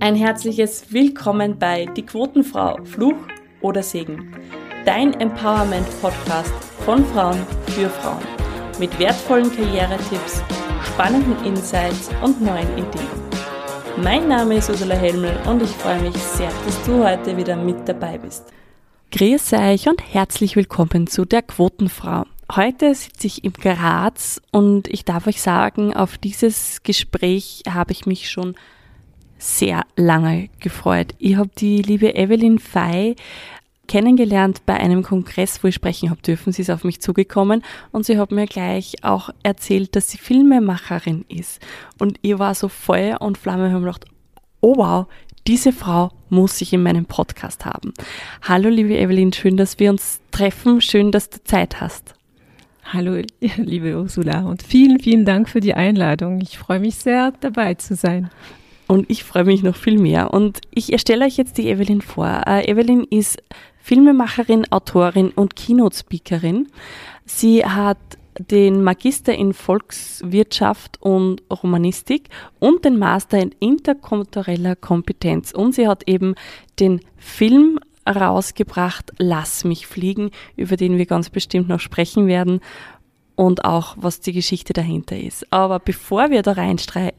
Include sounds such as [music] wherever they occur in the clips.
Ein herzliches Willkommen bei Die Quotenfrau, Fluch oder Segen. Dein Empowerment-Podcast von Frauen für Frauen. Mit wertvollen Karrieretipps, spannenden Insights und neuen Ideen. Mein Name ist Ursula Helmel und ich freue mich sehr, dass du heute wieder mit dabei bist. Grüß euch und herzlich willkommen zu der Quotenfrau. Heute sitze ich im Graz und ich darf euch sagen, auf dieses Gespräch habe ich mich schon sehr lange gefreut. Ich habe die liebe Evelyn Fey kennengelernt bei einem Kongress, wo ich sprechen habe dürfen. Sie ist auf mich zugekommen und sie hat mir gleich auch erzählt, dass sie Filmemacherin ist. Und ihr war so Feuer und Flamme und habe gedacht, oh wow, diese Frau muss ich in meinem Podcast haben. Hallo liebe Evelyn, schön, dass wir uns treffen. Schön, dass du Zeit hast. Hallo, [laughs] liebe Ursula, und vielen, vielen Dank für die Einladung. Ich freue mich sehr, dabei zu sein. Und ich freue mich noch viel mehr. Und ich erstelle euch jetzt die Evelyn vor. Äh, Evelyn ist Filmemacherin, Autorin und Keynote-Speakerin. Sie hat den Magister in Volkswirtschaft und Romanistik und den Master in interkultureller Kompetenz. Und sie hat eben den Film rausgebracht, Lass mich fliegen, über den wir ganz bestimmt noch sprechen werden und auch was die Geschichte dahinter ist. Aber bevor wir da reinsteigen,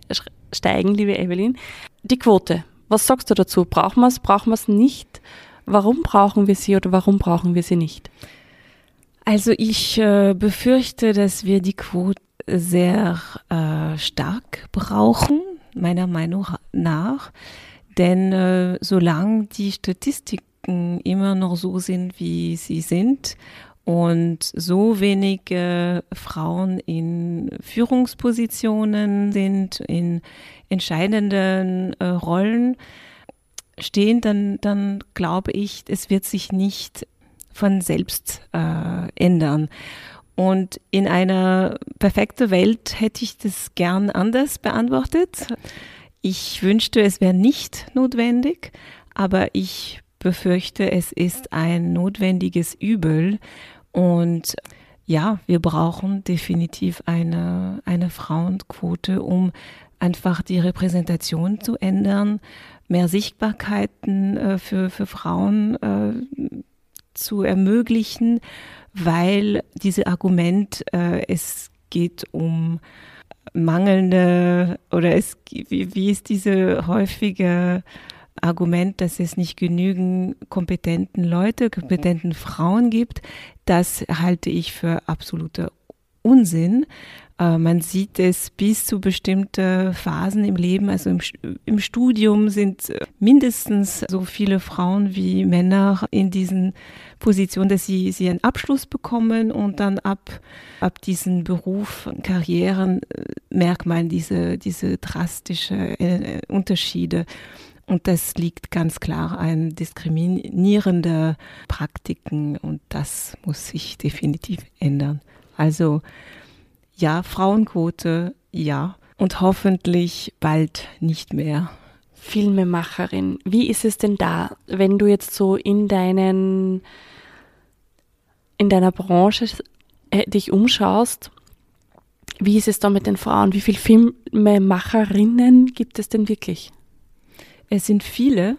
steigen, liebe Evelyn. Die Quote, was sagst du dazu? Brauchen wir es, brauchen wir es nicht? Warum brauchen wir sie oder warum brauchen wir sie nicht? Also ich äh, befürchte, dass wir die Quote sehr äh, stark brauchen, meiner Meinung nach. Denn äh, solange die Statistiken immer noch so sind, wie sie sind und so wenige Frauen in Führungspositionen sind, in entscheidenden äh, Rollen stehen, dann, dann glaube ich, es wird sich nicht von selbst äh, ändern. Und in einer perfekten Welt hätte ich das gern anders beantwortet. Ich wünschte, es wäre nicht notwendig, aber ich befürchte, es ist ein notwendiges Übel, und ja, wir brauchen definitiv eine, eine Frauenquote, um einfach die Repräsentation zu ändern, mehr Sichtbarkeiten äh, für, für Frauen äh, zu ermöglichen, weil dieses Argument, äh, es geht um mangelnde oder es, wie, wie ist diese häufige Argument, dass es nicht genügend kompetenten Leute, kompetenten Frauen gibt, das halte ich für absoluter Unsinn. Äh, man sieht es bis zu bestimmten Phasen im Leben. Also im, im, Studium sind mindestens so viele Frauen wie Männer in diesen Positionen, dass sie, sie einen Abschluss bekommen und dann ab, ab diesen Beruf, Karrieren äh, merkt man diese, diese drastische äh, Unterschiede. Und das liegt ganz klar an diskriminierende Praktiken und das muss sich definitiv ändern. Also ja, Frauenquote, ja und hoffentlich bald nicht mehr. Filmemacherin, wie ist es denn da, wenn du jetzt so in deinen in deiner Branche äh, dich umschaust? Wie ist es da mit den Frauen? Wie viele Filmemacherinnen gibt es denn wirklich? Es sind viele,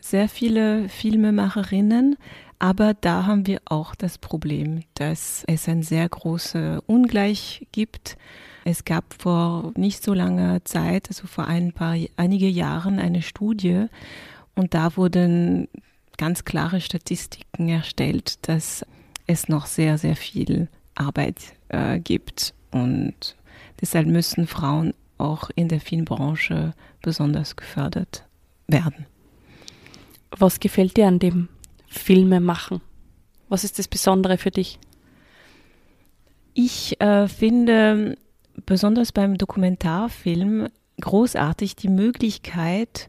sehr viele Filmemacherinnen, aber da haben wir auch das Problem, dass es ein sehr großes Ungleich gibt. Es gab vor nicht so langer Zeit, also vor ein paar, einige Jahren, eine Studie und da wurden ganz klare Statistiken erstellt, dass es noch sehr, sehr viel Arbeit äh, gibt und deshalb müssen Frauen auch in der Filmbranche besonders gefördert werden. Was gefällt dir an dem Filme machen? Was ist das Besondere für dich? Ich äh, finde besonders beim Dokumentarfilm großartig die Möglichkeit,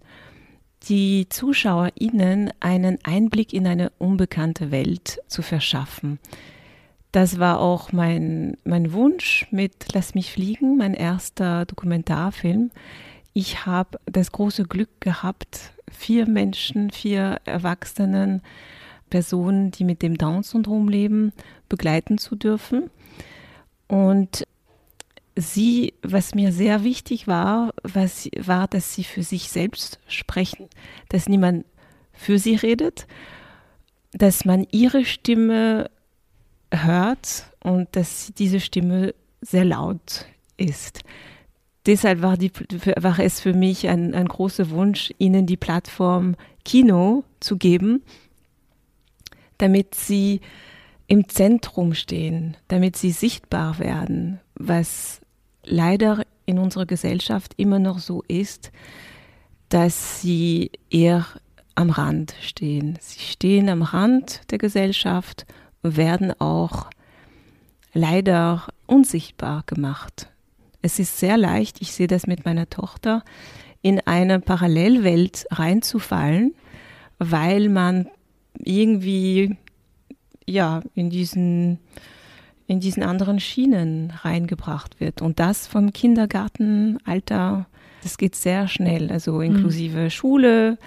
die ZuschauerInnen einen Einblick in eine unbekannte Welt zu verschaffen. Das war auch mein, mein Wunsch mit Lass mich fliegen, mein erster Dokumentarfilm. Ich habe das große Glück gehabt, vier Menschen, vier erwachsenen Personen, die mit dem Down-Syndrom leben, begleiten zu dürfen. Und sie, was mir sehr wichtig war, was, war, dass sie für sich selbst sprechen, dass niemand für sie redet, dass man ihre Stimme hört und dass diese Stimme sehr laut ist. Deshalb war, die, war es für mich ein, ein großer Wunsch, ihnen die Plattform Kino zu geben, damit sie im Zentrum stehen, damit sie sichtbar werden, was leider in unserer Gesellschaft immer noch so ist, dass sie eher am Rand stehen. Sie stehen am Rand der Gesellschaft und werden auch leider unsichtbar gemacht. Es ist sehr leicht, ich sehe das mit meiner Tochter, in eine Parallelwelt reinzufallen, weil man irgendwie ja in diesen in diesen anderen Schienen reingebracht wird. Und das vom Kindergartenalter, das geht sehr schnell, also mhm. inklusive mhm. Schule,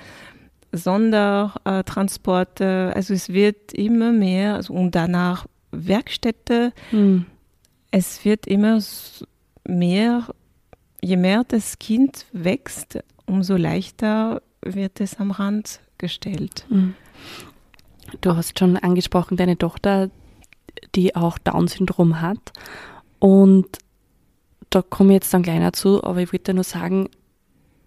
Sondertransporte, also es wird immer mehr, also und danach Werkstätte, mhm. es wird immer mehr, je mehr das Kind wächst, umso leichter wird es am Rand gestellt. Mhm. Du hast schon angesprochen, deine Tochter die auch Down-Syndrom hat. Und da komme ich jetzt dann gleich dazu, aber ich wollte nur sagen,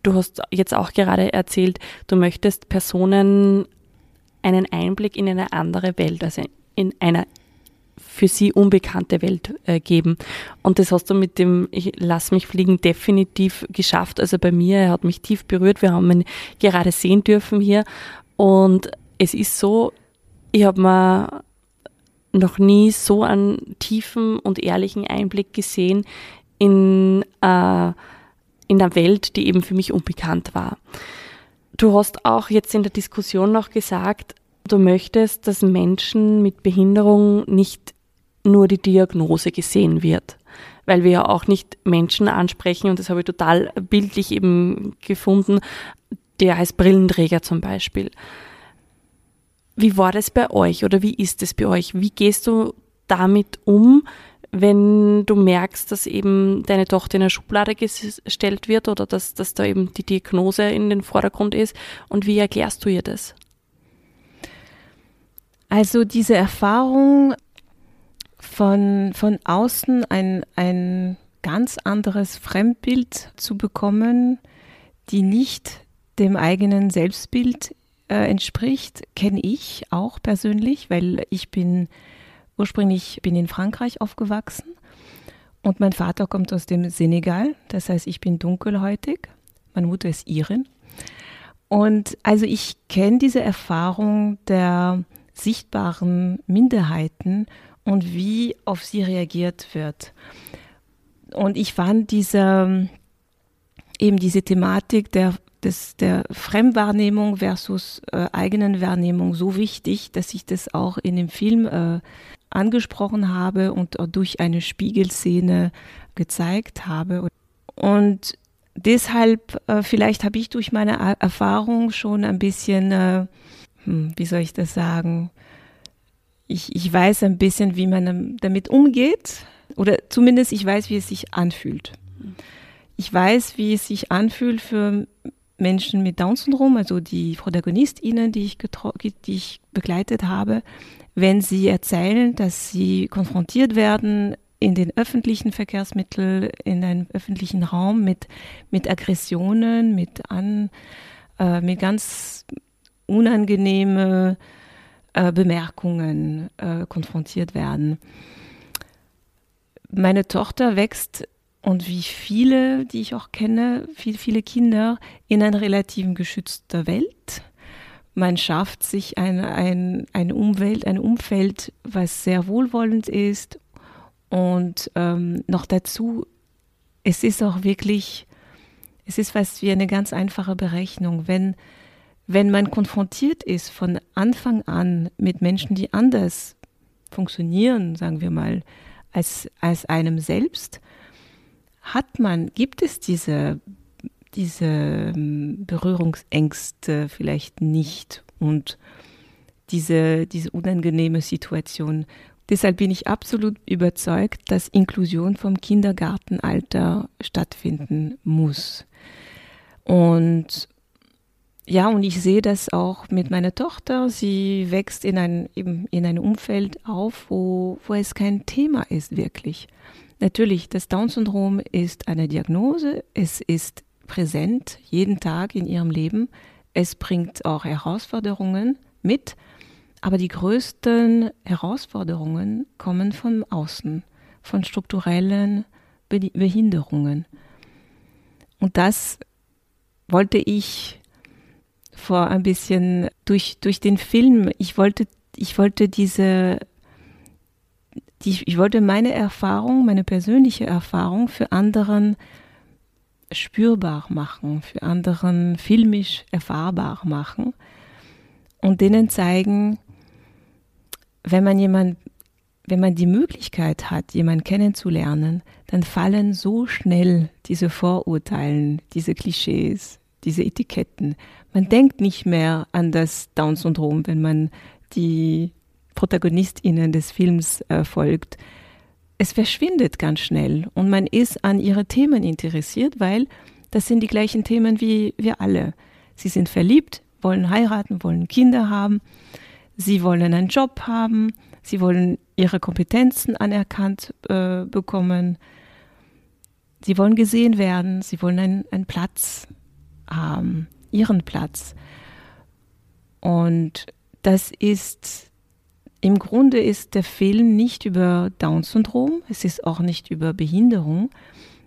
du hast jetzt auch gerade erzählt, du möchtest Personen einen Einblick in eine andere Welt, also in eine für sie unbekannte Welt äh, geben. Und das hast du mit dem Ich lass mich fliegen definitiv geschafft. Also bei mir, er hat mich tief berührt. Wir haben ihn gerade sehen dürfen hier. Und es ist so, ich habe mir noch nie so einen tiefen und ehrlichen Einblick gesehen in, äh, in einer Welt, die eben für mich unbekannt war. Du hast auch jetzt in der Diskussion noch gesagt, du möchtest, dass Menschen mit Behinderung nicht nur die Diagnose gesehen wird, weil wir ja auch nicht Menschen ansprechen, und das habe ich total bildlich eben gefunden, der als Brillenträger zum Beispiel. Wie war das bei euch oder wie ist es bei euch? Wie gehst du damit um, wenn du merkst, dass eben deine Tochter in eine Schublade gestellt wird oder dass, dass da eben die Diagnose in den Vordergrund ist? Und wie erklärst du ihr das? Also diese Erfahrung von, von außen ein, ein ganz anderes Fremdbild zu bekommen, die nicht dem eigenen Selbstbild äh, entspricht, kenne ich auch persönlich, weil ich bin ursprünglich bin in Frankreich aufgewachsen und mein Vater kommt aus dem Senegal, das heißt, ich bin dunkelhäutig, meine Mutter ist Irin. Und also ich kenne diese Erfahrung der sichtbaren Minderheiten und wie auf sie reagiert wird. Und ich fand diese, eben diese Thematik der des, der Fremdwahrnehmung versus äh, eigenen Wahrnehmung so wichtig, dass ich das auch in dem Film äh, angesprochen habe und durch eine Spiegelszene gezeigt habe. Und deshalb, äh, vielleicht habe ich durch meine Erfahrung schon ein bisschen, äh, hm, wie soll ich das sagen, ich, ich weiß ein bisschen, wie man damit umgeht oder zumindest ich weiß, wie es sich anfühlt. Ich weiß, wie es sich anfühlt für Menschen mit Down-Syndrom, also die ProtagonistInnen, die ich, die ich begleitet habe, wenn sie erzählen, dass sie konfrontiert werden in den öffentlichen Verkehrsmitteln, in einem öffentlichen Raum mit, mit Aggressionen, mit, an, äh, mit ganz unangenehmen äh, Bemerkungen äh, konfrontiert werden. Meine Tochter wächst und wie viele, die ich auch kenne, viele, viele Kinder in einer relativ geschützten Welt. Man schafft sich eine, ein, eine Umwelt, ein Umfeld, was sehr wohlwollend ist. Und ähm, noch dazu, es ist auch wirklich, es ist fast wie eine ganz einfache Berechnung. Wenn, wenn man konfrontiert ist von Anfang an mit Menschen, die anders funktionieren, sagen wir mal, als, als einem selbst, hat man, gibt es diese, diese ähm, Berührungsängste vielleicht nicht und diese, diese unangenehme Situation. Deshalb bin ich absolut überzeugt, dass Inklusion vom Kindergartenalter stattfinden muss. Und ja, und ich sehe das auch mit meiner Tochter. Sie wächst in ein, eben in ein Umfeld auf, wo, wo es kein Thema ist, wirklich. Natürlich, das Down-Syndrom ist eine Diagnose. Es ist präsent jeden Tag in ihrem Leben. Es bringt auch Herausforderungen mit. Aber die größten Herausforderungen kommen von außen, von strukturellen Behinderungen. Und das wollte ich vor ein bisschen durch, durch den Film, ich wollte, ich wollte diese, die, ich wollte meine Erfahrung, meine persönliche Erfahrung für anderen spürbar machen, für anderen filmisch erfahrbar machen und denen zeigen, wenn man jemand, wenn man die Möglichkeit hat, jemanden kennenzulernen, dann fallen so schnell diese Vorurteilen, diese Klischees, diese Etiketten. Man denkt nicht mehr an das Down-Syndrom, wenn man die ProtagonistInnen des Films äh, folgt. Es verschwindet ganz schnell und man ist an ihre Themen interessiert, weil das sind die gleichen Themen wie wir alle. Sie sind verliebt, wollen heiraten, wollen Kinder haben, sie wollen einen Job haben, sie wollen ihre Kompetenzen anerkannt äh, bekommen, sie wollen gesehen werden, sie wollen einen, einen Platz haben, ihren Platz. Und das ist, im Grunde ist der Film nicht über Down-Syndrom, es ist auch nicht über Behinderung.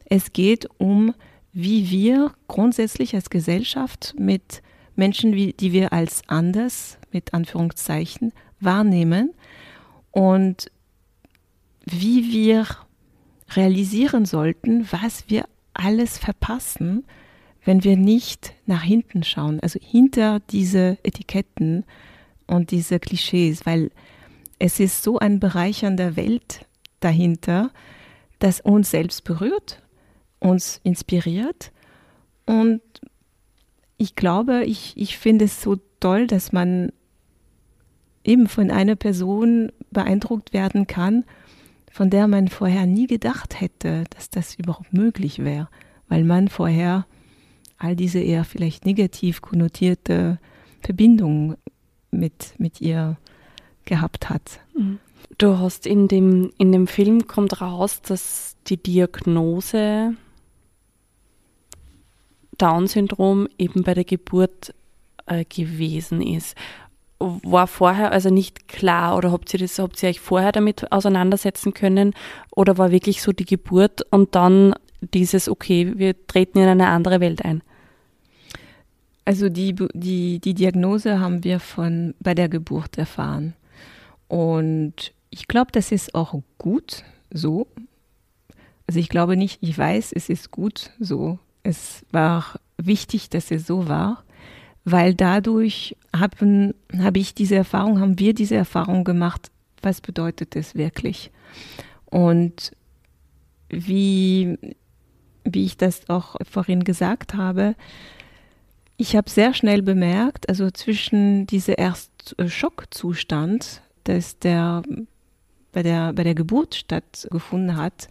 Es geht um, wie wir grundsätzlich als Gesellschaft mit Menschen, die wir als anders, mit Anführungszeichen, wahrnehmen und wie wir realisieren sollten, was wir alles verpassen, wenn wir nicht nach hinten schauen, also hinter diese Etiketten und diese Klischees, weil es ist so ein bereichernder Welt dahinter, das uns selbst berührt, uns inspiriert. Und ich glaube, ich, ich finde es so toll, dass man eben von einer Person beeindruckt werden kann, von der man vorher nie gedacht hätte, dass das überhaupt möglich wäre, weil man vorher all diese eher vielleicht negativ konnotierte Verbindungen mit, mit ihr gehabt hat. Mhm. Du hast in dem, in dem Film kommt raus, dass die Diagnose Down-Syndrom eben bei der Geburt äh, gewesen ist. War vorher also nicht klar oder habt ihr das, habt ihr euch vorher damit auseinandersetzen können oder war wirklich so die Geburt und dann dieses, okay, wir treten in eine andere Welt ein? Also die, die, die Diagnose haben wir von bei der Geburt erfahren. Und ich glaube, das ist auch gut so. Also ich glaube nicht, ich weiß, es ist gut so. Es war wichtig, dass es so war, weil dadurch habe ich diese Erfahrung, haben wir diese Erfahrung gemacht, was bedeutet es wirklich. Und wie, wie ich das auch vorhin gesagt habe, ich habe sehr schnell bemerkt, also zwischen dieser erst äh, Schockzustand, dass der bei der, bei der Geburt stattgefunden hat,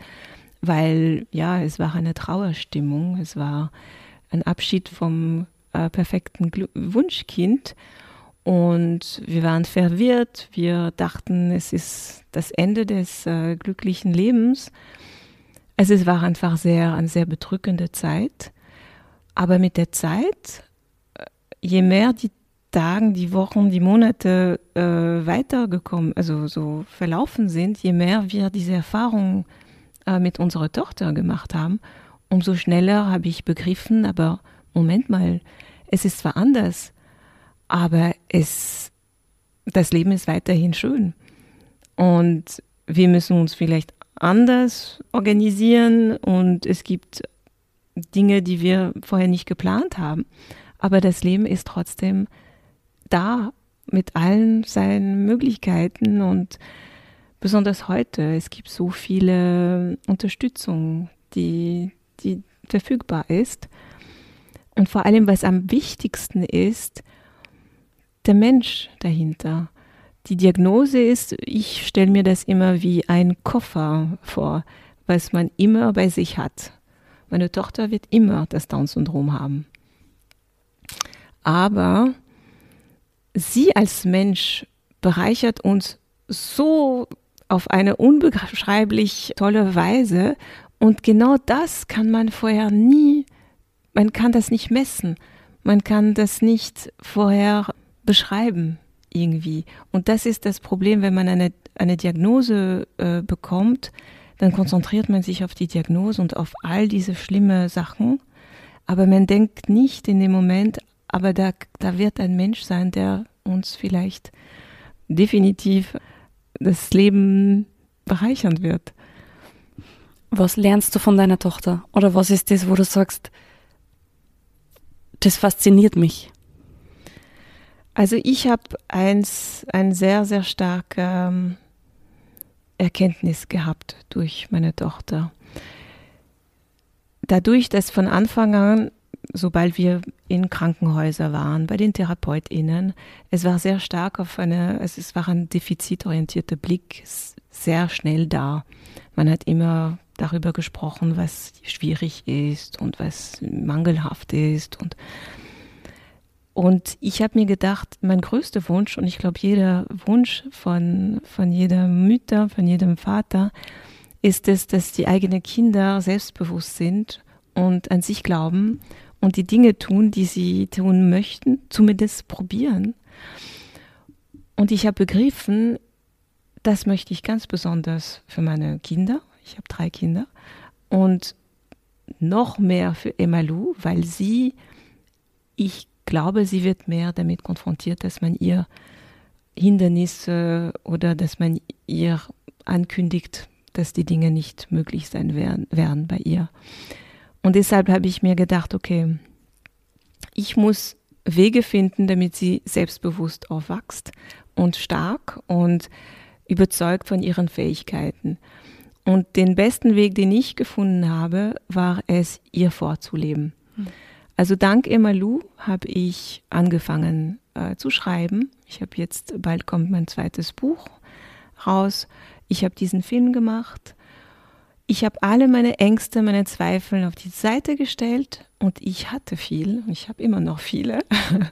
weil ja, es war eine Trauerstimmung, es war ein Abschied vom äh, perfekten Glu Wunschkind und wir waren verwirrt, wir dachten, es ist das Ende des äh, glücklichen Lebens. Es war einfach sehr, eine sehr bedrückende Zeit. Aber mit der Zeit je mehr die Tagen, die Wochen, die Monate äh, weitergekommen, also so verlaufen sind, je mehr wir diese Erfahrung äh, mit unserer Tochter gemacht haben, umso schneller habe ich begriffen, aber Moment mal, es ist zwar anders, aber es, das Leben ist weiterhin schön. Und wir müssen uns vielleicht anders organisieren und es gibt Dinge, die wir vorher nicht geplant haben aber das Leben ist trotzdem da mit allen seinen Möglichkeiten und besonders heute, es gibt so viele Unterstützung, die, die verfügbar ist. Und vor allem, was am wichtigsten ist, der Mensch dahinter. Die Diagnose ist, ich stelle mir das immer wie ein Koffer vor, was man immer bei sich hat. Meine Tochter wird immer das Down-Syndrom haben. Aber sie als Mensch bereichert uns so auf eine unbeschreiblich tolle Weise. Und genau das kann man vorher nie, man kann das nicht messen. Man kann das nicht vorher beschreiben irgendwie. Und das ist das Problem, wenn man eine, eine Diagnose äh, bekommt, dann konzentriert man sich auf die Diagnose und auf all diese schlimme Sachen. Aber man denkt nicht in dem Moment, aber da, da wird ein Mensch sein, der uns vielleicht definitiv das Leben bereichern wird. Was lernst du von deiner Tochter? Oder was ist das, wo du sagst, das fasziniert mich? Also ich habe eins, ein sehr, sehr starke ähm, Erkenntnis gehabt durch meine Tochter. Dadurch, dass von Anfang an, sobald wir in Krankenhäusern waren, bei den TherapeutInnen, es war sehr stark auf eine, es war ein defizitorientierter Blick sehr schnell da. Man hat immer darüber gesprochen, was schwierig ist und was mangelhaft ist und und ich habe mir gedacht, mein größter Wunsch, und ich glaube, jeder Wunsch von, von jeder Mütter, von jedem Vater, ist es, dass die eigenen Kinder selbstbewusst sind und an sich glauben und die Dinge tun, die sie tun möchten, zumindest probieren. Und ich habe begriffen, das möchte ich ganz besonders für meine Kinder. Ich habe drei Kinder. Und noch mehr für Emalu, weil sie, ich glaube, sie wird mehr damit konfrontiert, dass man ihr Hindernisse oder dass man ihr ankündigt, dass die Dinge nicht möglich sein werden, werden bei ihr. Und deshalb habe ich mir gedacht, okay, ich muss Wege finden, damit sie selbstbewusst aufwächst und stark und überzeugt von ihren Fähigkeiten. Und den besten Weg, den ich gefunden habe, war es, ihr vorzuleben. Mhm. Also dank Emalu habe ich angefangen äh, zu schreiben. Ich habe jetzt, bald kommt mein zweites Buch raus. Ich habe diesen Film gemacht. Ich habe alle meine Ängste, meine Zweifel auf die Seite gestellt und ich hatte viel. Ich habe immer noch viele.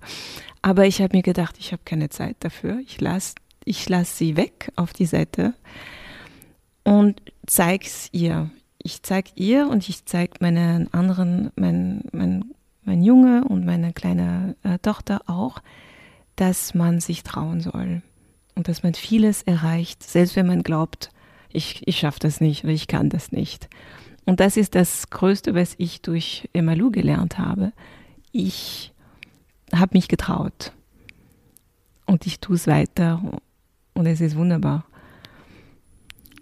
[laughs] Aber ich habe mir gedacht, ich habe keine Zeit dafür. Ich lasse ich lass sie weg auf die Seite und zeige es ihr. Ich zeige ihr und ich zeige meinen anderen, meinen, meinen mein Junge und meine kleine äh, Tochter auch, dass man sich trauen soll und dass man vieles erreicht, selbst wenn man glaubt, ich, ich schaffe das nicht oder ich kann das nicht. Und das ist das Größte, was ich durch Emalu gelernt habe. Ich habe mich getraut und ich tue es weiter und es ist wunderbar.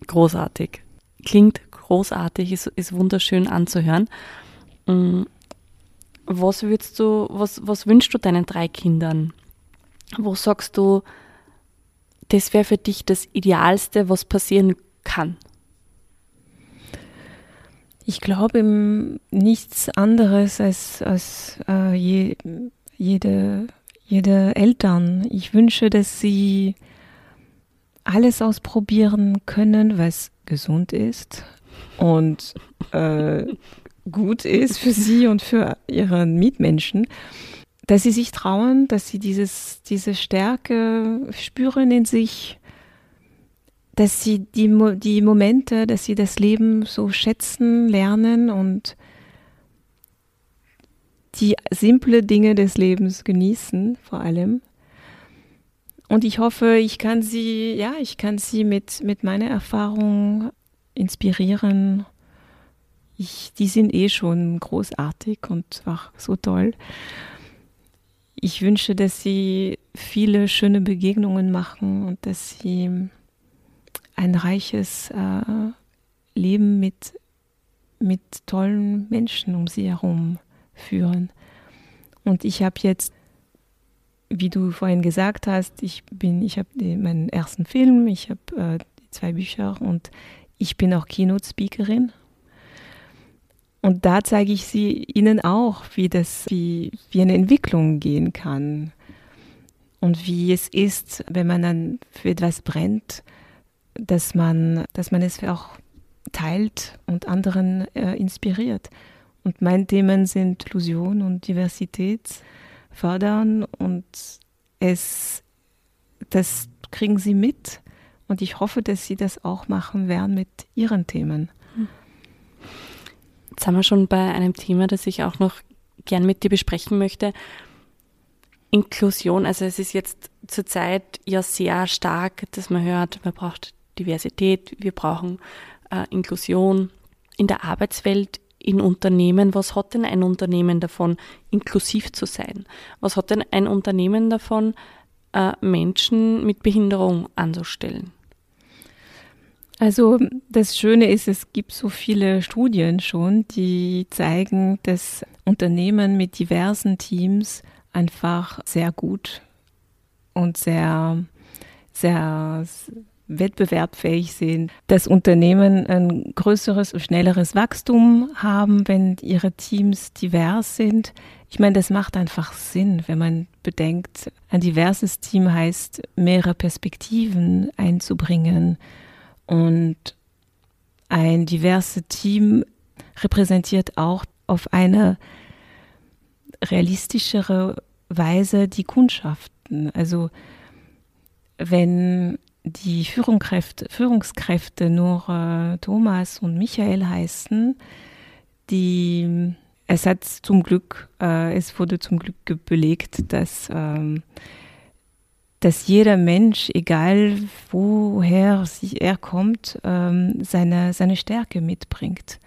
Großartig. Klingt großartig, ist, ist wunderschön anzuhören. Was würdest du, was, was wünschst du deinen drei Kindern? Wo sagst du, das wäre für dich das Idealste, was passieren kann? Ich glaube nichts anderes als, als äh, je, jede, jede Eltern. Ich wünsche, dass sie alles ausprobieren können, was gesund ist und äh, gut ist für sie und für ihre Mitmenschen, dass sie sich trauen, dass sie dieses, diese Stärke spüren in sich, dass sie die, die Momente, dass sie das Leben so schätzen, lernen und die simple Dinge des Lebens genießen, vor allem. Und ich hoffe, ich kann sie, ja, ich kann sie mit, mit meiner Erfahrung inspirieren ich, die sind eh schon großartig und auch so toll. Ich wünsche, dass sie viele schöne Begegnungen machen und dass sie ein reiches äh, Leben mit, mit tollen Menschen um sie herum führen. Und ich habe jetzt, wie du vorhin gesagt hast, ich bin, ich habe meinen ersten Film, ich habe äh, zwei Bücher und ich bin auch Keynote-Speakerin und da zeige ich sie ihnen auch, wie das, wie, wie eine Entwicklung gehen kann. und wie es ist, wenn man dann für etwas brennt, dass man, dass man es auch teilt und anderen äh, inspiriert. Und meine Themen sind Inklusion und Diversität fördern und es, das kriegen sie mit. Und ich hoffe, dass sie das auch machen werden mit ihren Themen. Jetzt sind wir schon bei einem Thema, das ich auch noch gern mit dir besprechen möchte. Inklusion, also es ist jetzt zurzeit ja sehr stark, dass man hört, man braucht Diversität, wir brauchen äh, Inklusion in der Arbeitswelt, in Unternehmen. Was hat denn ein Unternehmen davon, inklusiv zu sein? Was hat denn ein Unternehmen davon, äh, Menschen mit Behinderung anzustellen? Also das Schöne ist, es gibt so viele Studien schon, die zeigen, dass Unternehmen mit diversen Teams einfach sehr gut und sehr, sehr wettbewerbsfähig sind, dass Unternehmen ein größeres und schnelleres Wachstum haben, wenn ihre Teams divers sind. Ich meine, das macht einfach Sinn, wenn man bedenkt, ein diverses Team heißt, mehrere Perspektiven einzubringen. Und ein diverses Team repräsentiert auch auf eine realistischere Weise die Kundschaften. Also wenn die Führungskräfte, nur Thomas und Michael heißen, die es hat zum Glück, äh, es wurde zum Glück belegt, dass, ähm, dass jeder Mensch, egal woher er kommt, ähm, seine, seine Stärke mitbringt.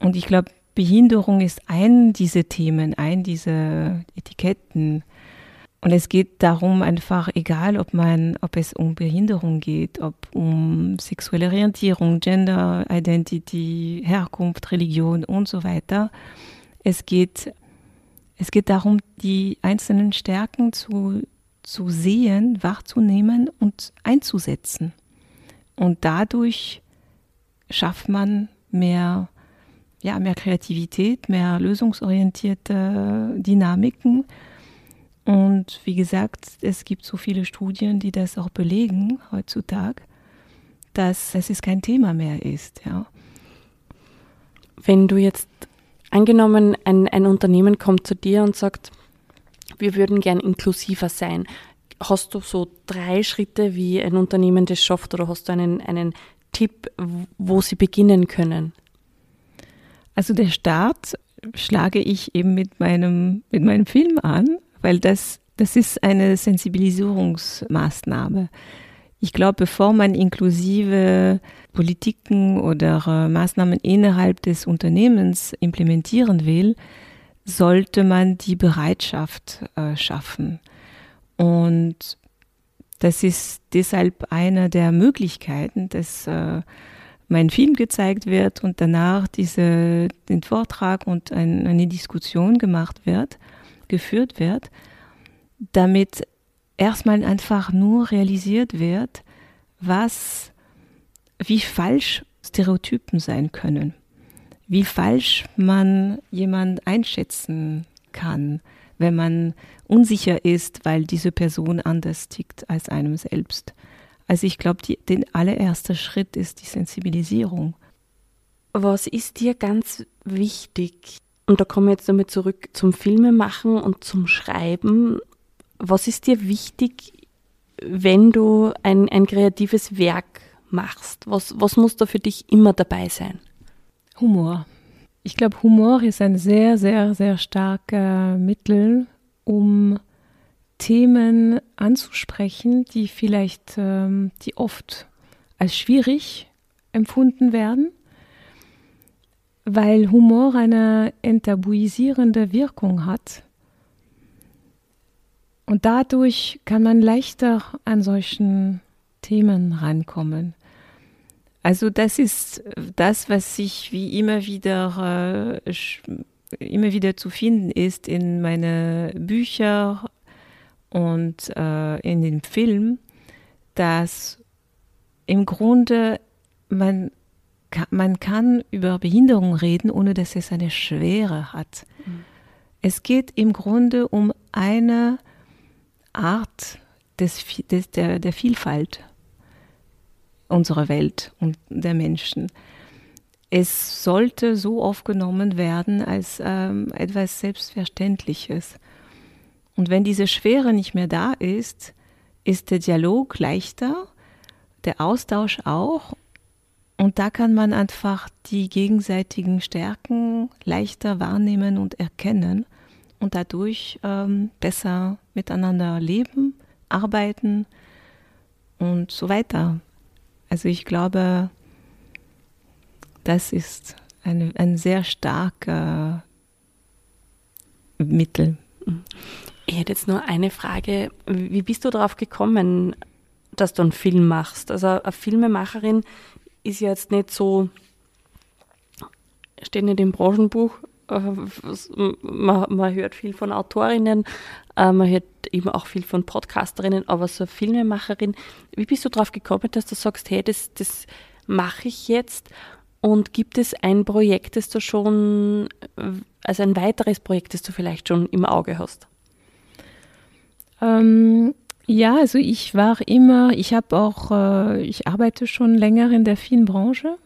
Und ich glaube, Behinderung ist ein dieser Themen, ein dieser Etiketten. Und es geht darum, einfach, egal ob man, ob es um Behinderung geht, ob um sexuelle Orientierung, Gender Identity, Herkunft, Religion und so weiter. Es geht, es geht darum, die einzelnen Stärken zu, zu sehen, wahrzunehmen und einzusetzen. Und dadurch schafft man mehr, ja, mehr Kreativität, mehr lösungsorientierte Dynamiken und wie gesagt, es gibt so viele Studien, die das auch belegen heutzutage, dass es kein Thema mehr ist. Ja. Wenn du jetzt angenommen, ein, ein Unternehmen kommt zu dir und sagt, wir würden gern inklusiver sein. Hast du so drei Schritte, wie ein Unternehmen das schafft, oder hast du einen, einen Tipp, wo sie beginnen können? Also der Start schlage ich eben mit meinem, mit meinem Film an weil das, das ist eine Sensibilisierungsmaßnahme. Ich glaube, bevor man inklusive Politiken oder äh, Maßnahmen innerhalb des Unternehmens implementieren will, sollte man die Bereitschaft äh, schaffen. Und das ist deshalb eine der Möglichkeiten, dass äh, mein Film gezeigt wird und danach diese, den Vortrag und ein, eine Diskussion gemacht wird geführt wird, damit erstmal einfach nur realisiert wird, was, wie falsch Stereotypen sein können, wie falsch man jemand einschätzen kann, wenn man unsicher ist, weil diese Person anders tickt als einem selbst. Also ich glaube, der allererste Schritt ist die Sensibilisierung. Was ist dir ganz wichtig und da kommen wir jetzt damit zurück zum Filmemachen und zum Schreiben. Was ist dir wichtig, wenn du ein, ein kreatives Werk machst? Was, was muss da für dich immer dabei sein? Humor. Ich glaube, Humor ist ein sehr, sehr, sehr starker Mittel, um Themen anzusprechen, die vielleicht, ähm, die oft als schwierig empfunden werden weil Humor eine enttabuisierende Wirkung hat. Und dadurch kann man leichter an solchen Themen rankommen. Also das ist das, was sich wie immer wieder äh, immer wieder zu finden ist in meine Bücher und äh, in dem Film, dass im Grunde man man kann über Behinderung reden, ohne dass es eine Schwere hat. Mhm. Es geht im Grunde um eine Art des, des, der, der Vielfalt unserer Welt und der Menschen. Es sollte so aufgenommen werden als ähm, etwas Selbstverständliches. Und wenn diese Schwere nicht mehr da ist, ist der Dialog leichter, der Austausch auch. Und da kann man einfach die gegenseitigen Stärken leichter wahrnehmen und erkennen und dadurch ähm, besser miteinander leben, arbeiten und so weiter. Also ich glaube, das ist eine, ein sehr starker Mittel. Ich hätte jetzt nur eine Frage. Wie bist du darauf gekommen, dass du einen Film machst? Also eine Filmemacherin ist ja jetzt nicht so, steht nicht im Branchenbuch, äh, man, man hört viel von Autorinnen, äh, man hört eben auch viel von Podcasterinnen, aber so Filmemacherin, wie bist du darauf gekommen, dass du sagst, hey, das, das mache ich jetzt? Und gibt es ein Projekt, das du schon, also ein weiteres Projekt, das du vielleicht schon im Auge hast? Ähm, ja, also ich war immer, ich habe auch, äh, ich arbeite schon länger in der Filmbranche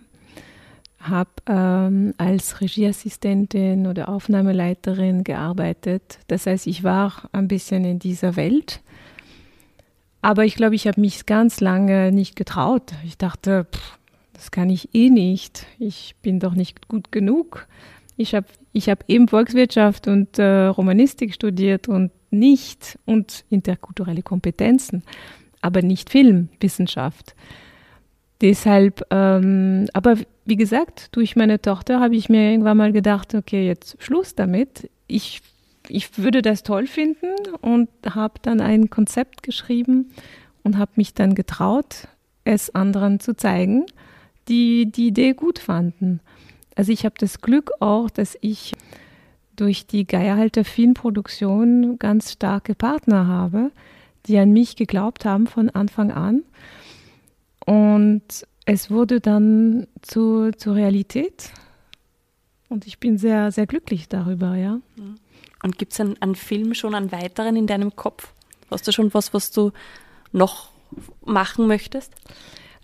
habe ähm, als Regieassistentin oder Aufnahmeleiterin gearbeitet. Das heißt, ich war ein bisschen in dieser Welt. Aber ich glaube, ich habe mich ganz lange nicht getraut. Ich dachte, pff, das kann ich eh nicht. Ich bin doch nicht gut genug. Ich habe ich hab eben Volkswirtschaft und äh, Romanistik studiert und nicht und interkulturelle Kompetenzen, aber nicht Filmwissenschaft. Deshalb, ähm, aber wie gesagt, durch meine Tochter habe ich mir irgendwann mal gedacht, okay, jetzt Schluss damit. Ich, ich würde das toll finden und habe dann ein Konzept geschrieben und habe mich dann getraut, es anderen zu zeigen, die die Idee gut fanden. Also ich habe das Glück auch, dass ich durch die Geierhalter Filmproduktion ganz starke Partner habe, die an mich geglaubt haben von Anfang an und es wurde dann zu, zur Realität. Und ich bin sehr, sehr glücklich darüber, ja. Und gibt es einen, einen Film schon, einen weiteren in deinem Kopf? Hast du schon was, was du noch machen möchtest?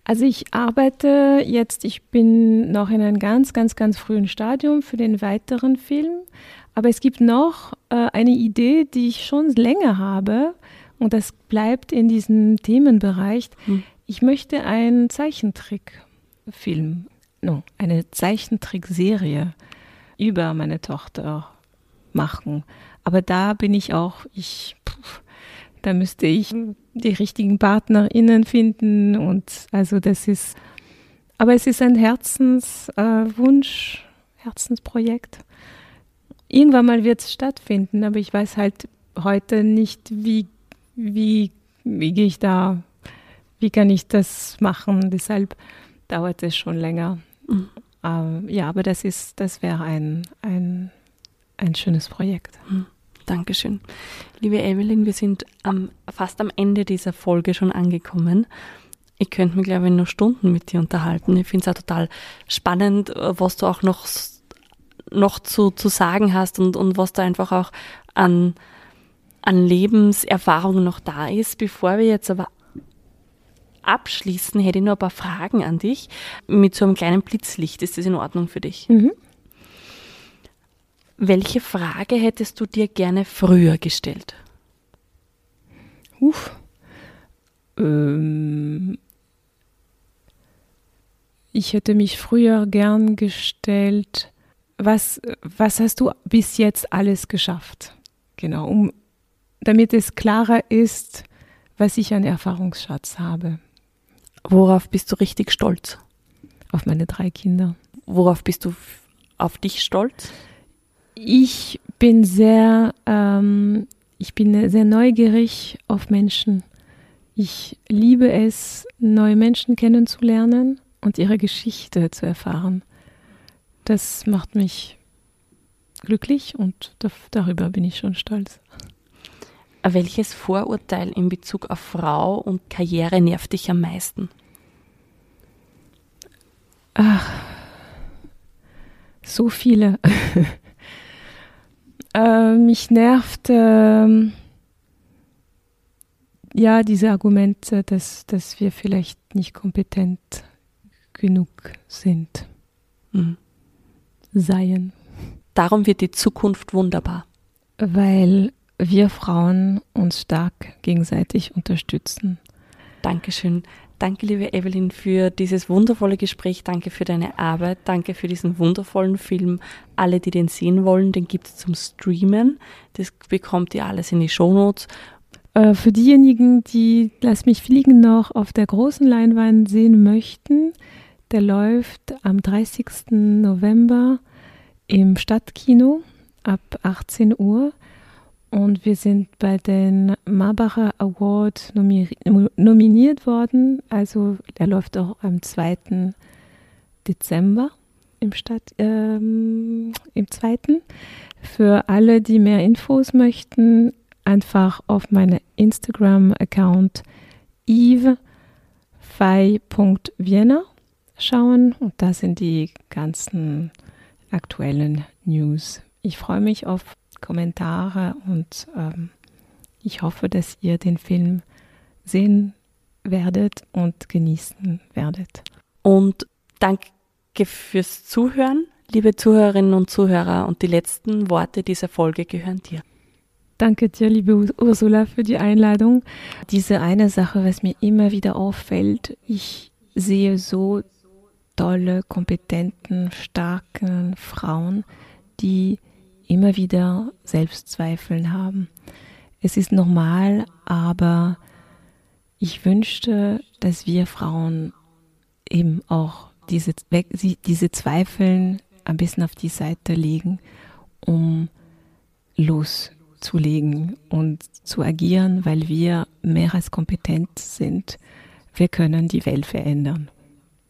Also ich arbeite jetzt, ich bin noch in einem ganz, ganz, ganz frühen Stadium für den weiteren Film. Aber es gibt noch äh, eine Idee, die ich schon länger habe. Und das bleibt in diesem Themenbereich. Hm. Ich möchte einen Zeichentrickfilm, no, eine Zeichentrickserie über meine Tochter machen. Aber da bin ich auch, ich, pff, da müsste ich die richtigen PartnerInnen finden und also das ist, aber es ist ein Herzenswunsch, äh, Herzensprojekt. Irgendwann mal wird es stattfinden, aber ich weiß halt heute nicht, wie, wie, wie gehe ich da wie kann ich das machen? Deshalb dauert es schon länger. Mhm. Ähm, ja, aber das ist, das wäre ein, ein, ein schönes Projekt. Mhm. Dankeschön. Liebe Evelyn, wir sind am, fast am Ende dieser Folge schon angekommen. Ich könnte mich, glaube ich, noch Stunden mit dir unterhalten. Ich finde es auch total spannend, was du auch noch, noch zu, zu sagen hast und, und was da einfach auch an, an Lebenserfahrung noch da ist. Bevor wir jetzt aber abschließen, hätte ich noch ein paar Fragen an dich mit so einem kleinen Blitzlicht. Ist das in Ordnung für dich? Mhm. Welche Frage hättest du dir gerne früher gestellt? Uff. Ähm, ich hätte mich früher gern gestellt, was, was hast du bis jetzt alles geschafft? Genau, um, damit es klarer ist, was ich an Erfahrungsschatz habe. Worauf bist du richtig stolz? Auf meine drei Kinder. Worauf bist du auf dich stolz? Ich bin sehr, ähm, ich bin sehr neugierig auf Menschen. Ich liebe es, neue Menschen kennenzulernen und ihre Geschichte zu erfahren. Das macht mich glücklich und darüber bin ich schon stolz. Welches Vorurteil in Bezug auf Frau und Karriere nervt dich am meisten? Ach, so viele. [laughs] äh, mich nervt, äh, ja, diese Argumente, dass, dass wir vielleicht nicht kompetent genug sind, mhm. seien. Darum wird die Zukunft wunderbar. Weil wir Frauen uns stark gegenseitig unterstützen. Dankeschön. Danke, liebe Evelyn, für dieses wundervolle Gespräch. Danke für deine Arbeit. Danke für diesen wundervollen Film. Alle, die den sehen wollen, den gibt es zum Streamen. Das bekommt ihr alles in die Shownotes. Äh, für diejenigen, die Lass mich fliegen noch auf der großen Leinwand sehen möchten, der läuft am 30. November im Stadtkino ab 18 Uhr. Und wir sind bei den Marbacher Award nominiert worden. Also er läuft auch am 2. Dezember im Stadt, ähm, im 2. Für alle, die mehr Infos möchten, einfach auf meinen Instagram-Account eve.vienna schauen und da sind die ganzen aktuellen News. Ich freue mich auf Kommentare und ähm, ich hoffe, dass ihr den Film sehen werdet und genießen werdet. Und danke fürs Zuhören, liebe Zuhörerinnen und Zuhörer. Und die letzten Worte dieser Folge gehören dir. Danke dir, liebe Ursula, für die Einladung. Diese eine Sache, was mir immer wieder auffällt, ich sehe so tolle, kompetenten, starken Frauen, die immer wieder Selbstzweifeln haben. Es ist normal, aber ich wünschte, dass wir Frauen eben auch diese, diese Zweifeln ein bisschen auf die Seite legen, um loszulegen und zu agieren, weil wir mehr als kompetent sind. Wir können die Welt verändern.